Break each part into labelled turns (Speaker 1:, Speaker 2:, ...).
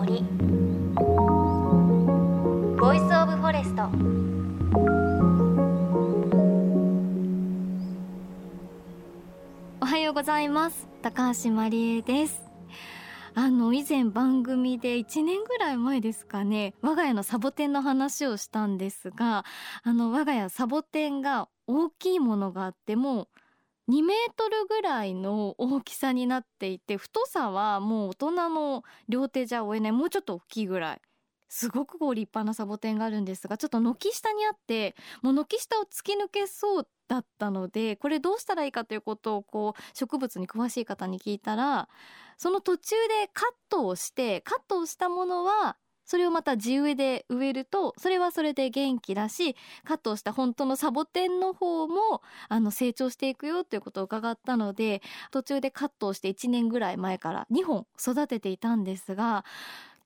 Speaker 1: 森。 Voice of Forest おはようございます。高橋真理恵です。あの以前番組で1年ぐらい前ですかね。我が家のサボテンの話をしたんですがあの我が家サボテンが大きいものがあっても2メートルぐらいの大きさになっていて太さはもう大人の両手じゃ覆えない。もうちょっと大きいぐらいすごくこう立派なサボテンがあるんですがちょっと軒下にあってもう軒下を突き抜けそうだったのでこれどうしたらいいかということをこう植物に詳しい方に聞いたらその途中でカットをしてカットをしたものはそれをまた地植えで植えるとそれはそれで元気だしカットした本当のサボテンの方もあの成長していくよということを伺ったので途中でカットをして1年ぐらい前から2本育てていたんですが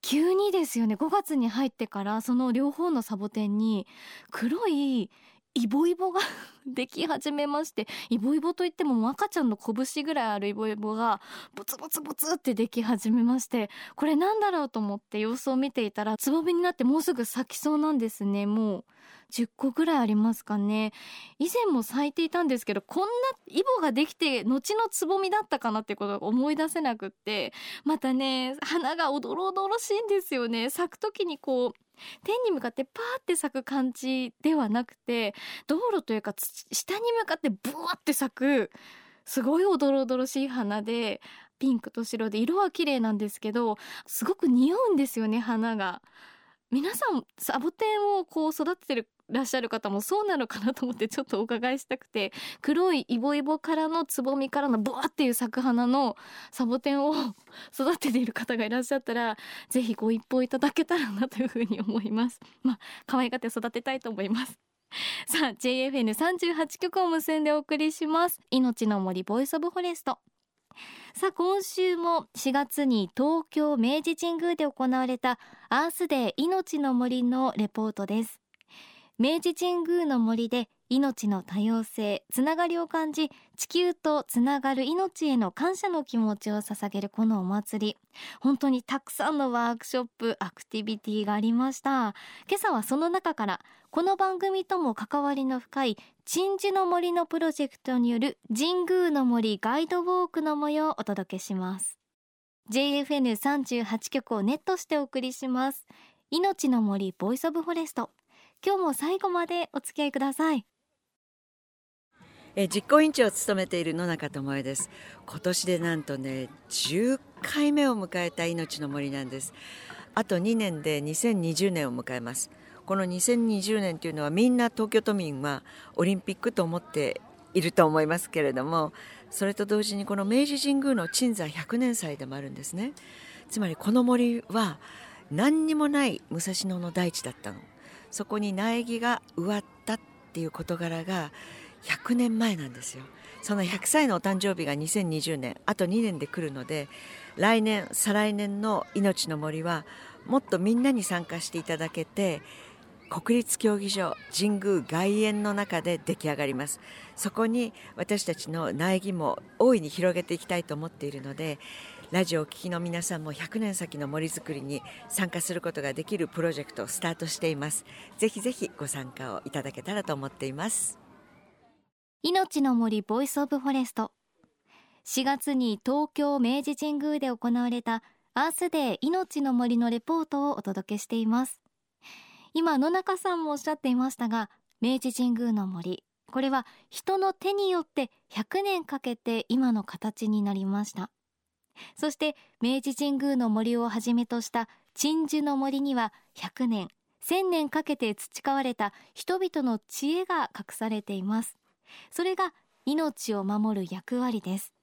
Speaker 1: 急にですよね。5月に入ってからその両方のサボテンに黒いイボイボが でき始めましてイボイボといっても赤ちゃんの拳ぐらいあるイボイボがブツブツブツってでき始めましてこれなんだろうと思って様子を見ていたらつぼみになってもうすぐ咲きそうなんですね。もう10個ぐらいありますかね。以前も咲いていたんですけどこんなイボができて後のつぼみだったかなってことが思い出せなくってまたね花がおどろおどろしいんですよね。咲く時にこう天に向かってパーって咲く感じではなくて道路というか土下に向かってブワって咲くすごいおどろおどろしい花でピンクと白で色は綺麗なんですけどすごく匂うんですよね花が。皆さんサボテンをこう育ててるらっしゃる方もそうなのかなと思ってちょっとお伺いしたくて黒いイボイボからのつぼみからのブワっていう咲く花のサボテンを 育てている方がいらっしゃったらぜひご一報いただけたらなというふうに思います。まあ可愛がって育てたいと思います。さあ JFN38 曲を結んでお送りします。命の森 Voice of Forest。さあ今週も4月に東京明治神宮で行われたアースデー命の森のレポートです。明治神宮の森で命の多様性つながりを感じ地球とつながる命への感謝の気持ちを捧げるこのお祭り。本当にたくさんのワークショップアクティビティがありました。今朝はその中からこの番組とも関わりの深い鎮守の森のプロジェクトによる神宮の森ガイドウォークの模様をお届けします。JFN38 局をネットしてお送りします。命の森 Voice of Forest。今日も最後までお付き合いください。
Speaker 2: え実行委員長を務めている野中智恵です。今年でなんとね10回目を迎えた命の森なんです。あと2年で2020年を迎えます。この2020年というのはみんな東京都民はオリンピックと思っていると思いますけれどもそれと同時にこの明治神宮の鎮座100年祭でもあるんですね。つまりこの森は何にもない武蔵野の大地だったの。そこに苗木が植わったっていう事柄が100年前なんですよ。その100歳のお誕生日が2020年あと2年で来るので来年再来年の「命の森」はもっとみんなに参加していただけて国立競技場神宮外苑の中で出来上がります。そこに私たちの苗木も大いに広げていきたいと思っているのでラジオをお聴きの皆さんも100年先の森づくりに参加することができるプロジェクトをスタートしています。ぜひぜひご参加をいただけたらと思っています。
Speaker 1: 命の森 Voice of Forest。4月に東京明治神宮で行われたアースデー命の森のレポートをお届けしています。今野中さんもおっしゃっていましたが明治神宮の森。これは人の手によって100年かけて今の形になりました。そして明治神宮の森をはじめとした鎮守の森には100年1000年かけて培われた人々の知恵が隠されています。それが命を守る役割です。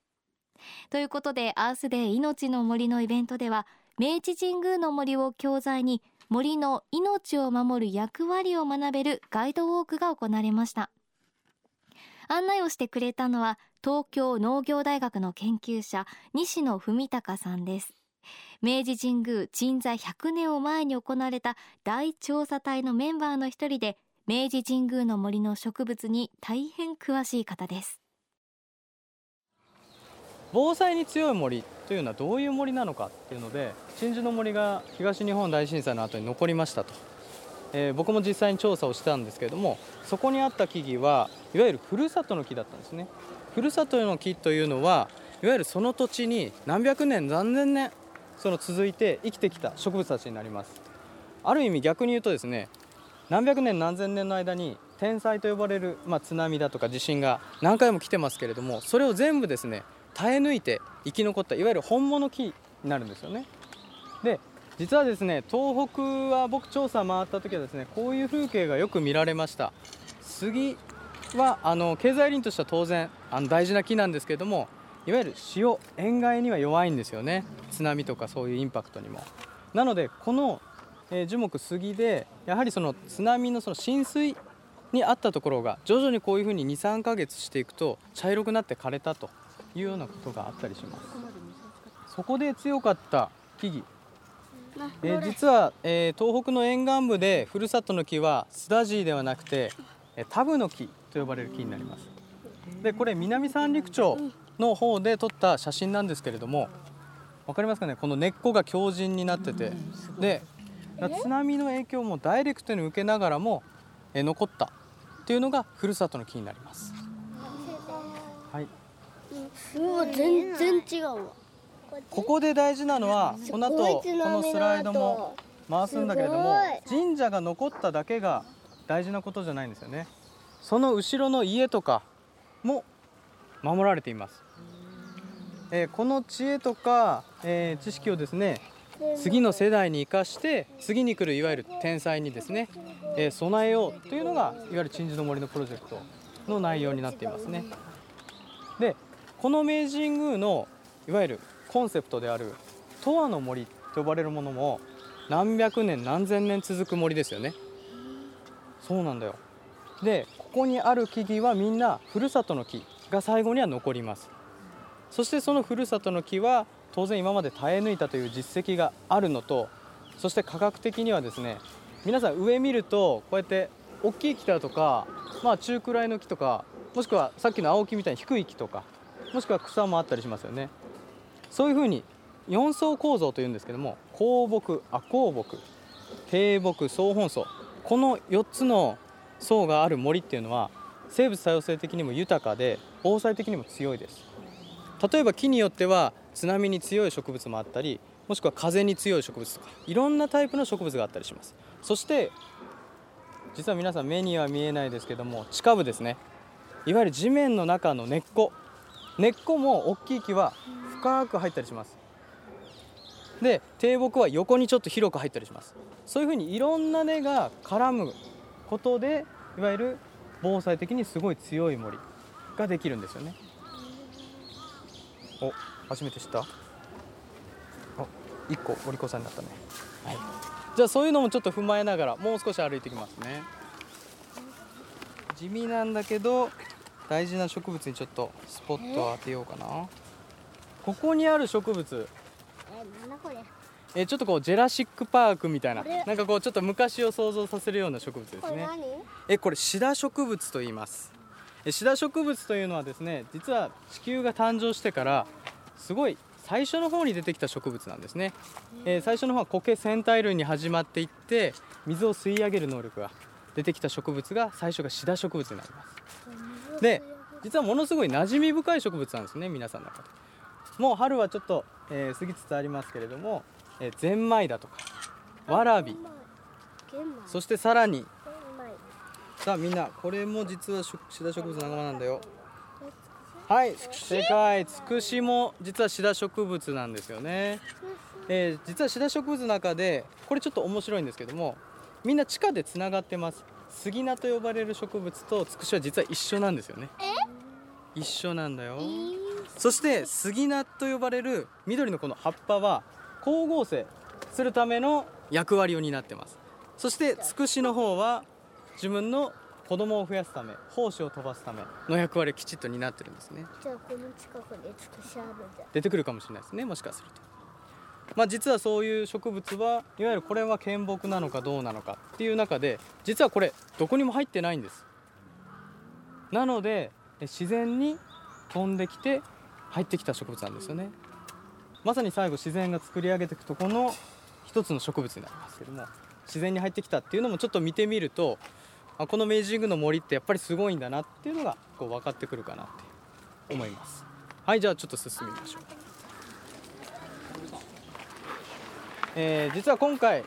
Speaker 1: ということでアースデー命の森のイベントでは明治神宮の森を教材に森の命を守る役割を学べるガイドウォークが行われました。案内をしてくれたのは東京農業大学の研究者西野文隆さんです。明治神宮鎮座100年を前に行われた大調査隊のメンバーの一人で明治神宮の森の植物に大変詳しい方です。
Speaker 3: 防災に強い森というのはどういう森なのかっていうので鎮守の森が東日本大震災の後に残りましたと、えー、僕も実際に調査をしたんですけれどもそこにあった木々はいわゆるふるさとの木だったんですね。ふるさとの木というのはいわゆるその土地に何百年何千年その続いて生きてきた植物たちになります。ある意味逆に言うとですね何百年何千年の間に天災と呼ばれる、まあ、津波だとか地震が何回も来てますけれどもそれを全部ですね耐え抜いて生き残ったいわゆる本物木になるんですよね。で実はですね東北は僕調査回った時はですねこういう風景がよく見られました。杉はあの経済林としては当然あの大事な木なんですけれどもいわゆる潮塩害には弱いんですよね。津波とかそういうインパクトにも。なのでこの、え、樹木杉でやはりその津波のその浸水にあったところが徐々にこういうふうに23ヶ月していくと茶色くなって枯れたというようなことがあったりします。そこで強かった木々えー、実は、えー、東北の沿岸部でふるさとの木はスダジーではなくて、えー、タブの木と呼ばれる木になります。でこれ南三陸町の方で撮った写真なんですけれども分かりますかね？この根っこが強靭になってて。で津波の影響もダイレクトに受けながらもえ残った。っていうのがふるさとの木になります。はい。
Speaker 4: 全然違うわ
Speaker 3: ここで大事なのはこの後このスライドも回すんだけれども神社が残っただけが大事なことじゃないんですよね。その後ろの家とかも守られています、えー、この知恵とか、えー、知識をですね次の世代に生かして次に来るいわゆる天才にですね、えー、備えようというのがいわゆる鎮守の森のプロジェクトの内容になっていますね。でこの明治神宮のいわゆるコンセプトである十和の森と呼ばれるものも何百年何千年続く森ですよね。そうなんだよ。でここにある木々はみんなふるさとの木が最後には残ります。そしてそのふるさとの木は当然今まで耐え抜いたという実績があるのとそして科学的にはですね皆さん上見るとこうやって大きい木だとか、まあ、中くらいの木とかもしくはさっきの青木みたいに低い木とかもしくは草もあったりしますよね。そういうふうに4層構造というんですけども高木亜高木低木総本層。この4つの層がある森っていうのは生物多様性的にも豊かで防災的にも強いです。例えば木によっては津波に強い植物もあったりもしくは風に強い植物とかいろんなタイプの植物があったりします。そして実は皆さん目には見えないですけども地下部ですね。いわゆる地面の中の根っこ。根っこも大きい木は深く入ったりします。で低木は横にちょっと広く入ったりします。そういうふうにいろんな根が絡むことでいわゆる防災的にすごい強い森ができるんですよね。お初めて知った。あ1個お利口さんになったね、はい、じゃあそういうのもちょっと踏まえながらもう少し歩いてきますね。地味なんだけど大事な植物にちょっとスポットを当てようかなここにある植物。えちょっとこうジェラシック・パークみたいな。なんかこうちょっと昔を想像させるような植物ですね。えこれシダ植物と言います。シダ植物というのはですね実は地球が誕生してからすごい最初の方に出てきた植物なんですね、えー、最初の方は苔戦隊類に始まっていって水を吸い上げる能力が出てきた植物が最初がシダ植物になります。で実はものすごい馴染み深い植物なんですね皆さんの中でもう春はちょっと、えー、過ぎつつありますけれども、えー、ゼンマイだとかわらびそしてさらにさあみんなこれも実はシダ植物の仲間なんだよ。はい正解。つくしも実はシダ植物なんですよね、えー、実はシダ植物の中でこれちょっと面白いんですけどもみんな地下でつながってます。杉菜と呼ばれる植物とつくしは実は一緒なんですよね。一緒なんだよ、そして杉菜と呼ばれる緑のこの葉っぱは光合成するための役割を担ってます。そしてつくしの方は自分の子供を増やすため胞子を飛ばすための役割をきちっと担ってるんですね。
Speaker 4: じゃあこの近くでつくしあるじゃ。ん
Speaker 3: 出てくるかもしれないですねもしかすると。まあ実はそういう植物はいわゆるこれは献木なのかどうなのかっていう中で実はこれどこにも入ってないんです。なので自然に飛んできて入ってきた植物なんですよね。まさに最後自然が作り上げていくとこの一つの植物になりますけども自然に入ってきたっていうのもちょっと見てみるとあこの明治神宮の森ってやっぱりすごいんだなっていうのがこう分かってくるかなって思います。はいじゃあちょっと進みましょう、えー、実は今回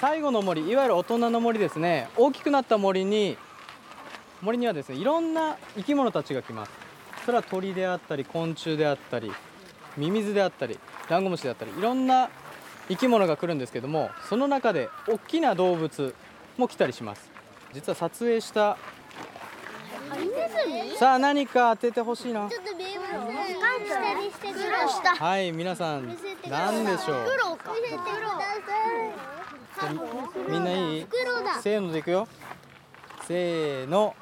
Speaker 3: 最後の森いわゆる大人の森ですね。大きくなった森に森にはですねいろんな生き物たちが来ます。それは鳥であったり昆虫であったりミミズであったりダンゴムシであったりいろんな生き物が来るんですけどもその中で大きな動物も来たりします。実は撮影したさあ何か当ててほしいな。はい皆さん何でしょう？みんないい？せーのでいくよ。せーの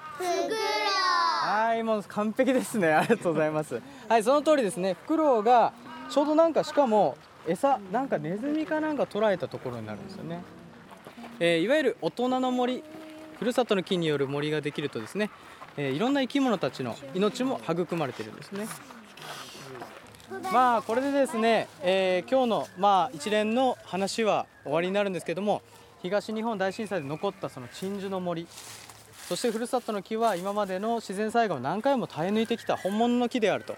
Speaker 3: はいもう完璧ですね。ありがとうございます。はいその通りですね。フクロウがちょうどなんかしかも餌なんかネズミかなんか捉えたところになるんですよね、えー、いわゆる大人の森ふるさとの木による森ができるとですね、えー、いろんな生き物たちの命も育まれているんですね。まあこれでですね、えー、今日のまあ一連の話は終わりになるんですけども東日本大震災で残ったその鎮守の森そしてふるさとの木は今までの自然災害を何回も耐え抜いてきた本物の木であると。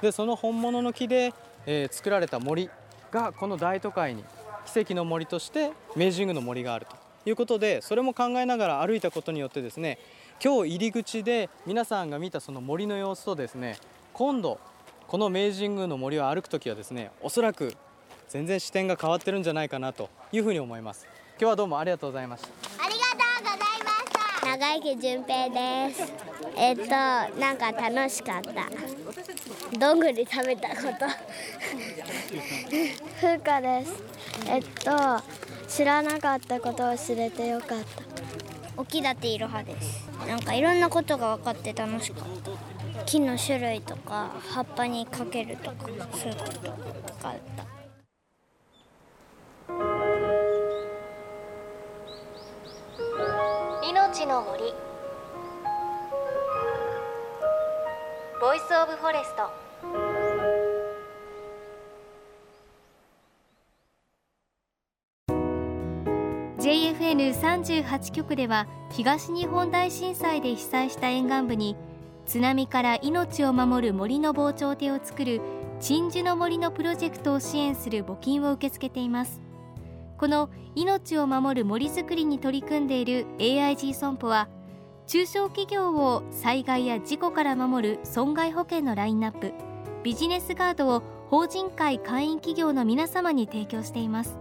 Speaker 3: でその本物の木で、えー、作られた森がこの大都会に奇跡の森として明治神宮の森があるということでそれも考えながら歩いたことによってですね今日入り口で皆さんが見たその森の様子とですね今度この明治神宮の森を歩く時はですねおそらく全然視点が変わってるんじゃないかなというふうに思います。今日はどうもありがとうございました
Speaker 4: ありがとうございました長池純平です。えっとなんか楽しかった。どんぐり食べたこと。風花です。えっと知らなかったことを知れてよかった。沖立いろはです。なんかいろんなことが分かって楽しかった。木の種類とか葉っぱにかけるとかそういうことがあった
Speaker 1: の森。 Voice of Forest。JFN38 局では東日本大震災で被災した沿岸部に津波から命を守る森の防潮堤を作る鎮守の森のプロジェクトを支援する募金を受け付けています。この命を守る森づくりに取り組んでいる AIG 損保は中小企業を災害や事故から守る損害保険のラインナップビジネスガードを法人会会員企業の皆様に提供しています。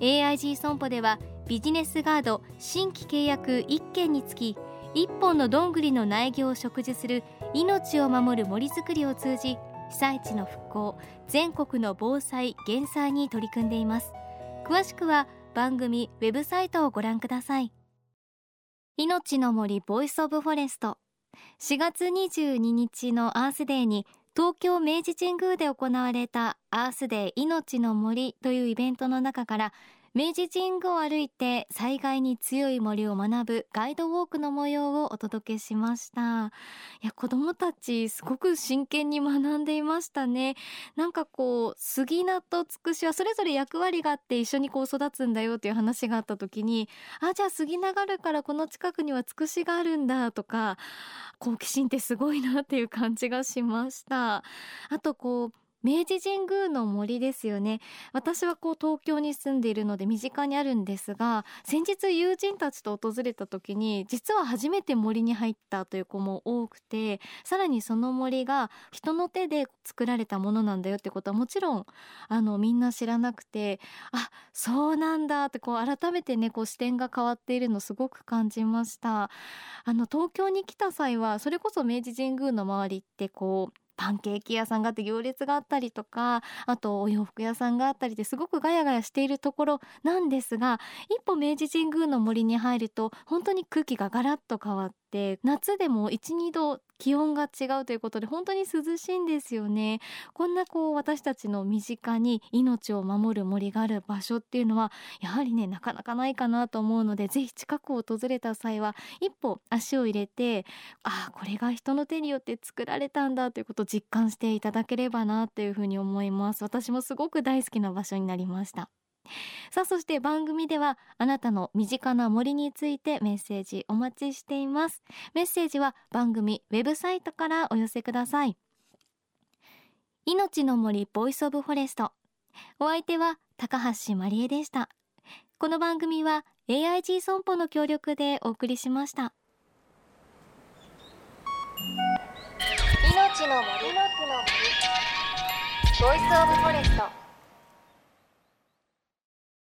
Speaker 1: AIG 損保ではビジネスガード新規契約1件につき1本のどんぐりの苗木を植樹する命を守る森づくりを通じ被災地の復興全国の防災減災に取り組んでいます。詳しくは番組ウェブサイトをご覧ください。命の森 Voice of Forest。4月22日のアースデーに東京明治神宮で行われたアースデー命の森というイベントの中から明治神宮を歩いて災害に強い森を学ぶガイドウォークの模様をお届けしました。いや子供たちすごく真剣に学んでいましたね。なんかこう杉菜とつくしはそれぞれ役割があって一緒にこう育つんだよっていう話があった時にあじゃあ杉菜があるからこの近くにはつくしがあるんだとか好奇心ってすごいなっていう感じがしました。あとこう明治神宮の森ですよね。私はこう東京に住んでいるので身近にあるんですが先日友人たちと訪れた時に実は初めて森に入ったという子も多くてさらにその森が人の手で作られたものなんだよってことはもちろんあのみんな知らなくてあそうなんだってこう改めてねこう視点が変わっているのすごく感じました。あの東京に来た際はそれこそ明治神宮の周りってこうパンケーキ屋さんがあって行列があったりとかあとお洋服屋さんがあったりですごくガヤガヤしているところなんですが一歩明治神宮の森に入ると本当に空気がガラッと変わって夏でも12度気温が違うということで本当に涼しいんですよね。こんなこう私たちの身近に命を守る森がある場所っていうのはやはりねなかなかないかなと思うのでぜひ近くを訪れた際は一歩足を入れてああこれが人の手によって作られたんだということを実感していただければなというふうに思います。私もすごく大好きな場所になりました。さあそして番組ではあなたの身近な森についてメッセージお待ちしています。メッセージは番組ウェブサイトからお寄せください。命の森 Voice of Forest。お相手は高橋万里恵でした。この番組は AIG 損保の協力でお送りしました。
Speaker 5: 命の森。の森。ボイスオブフォレスト。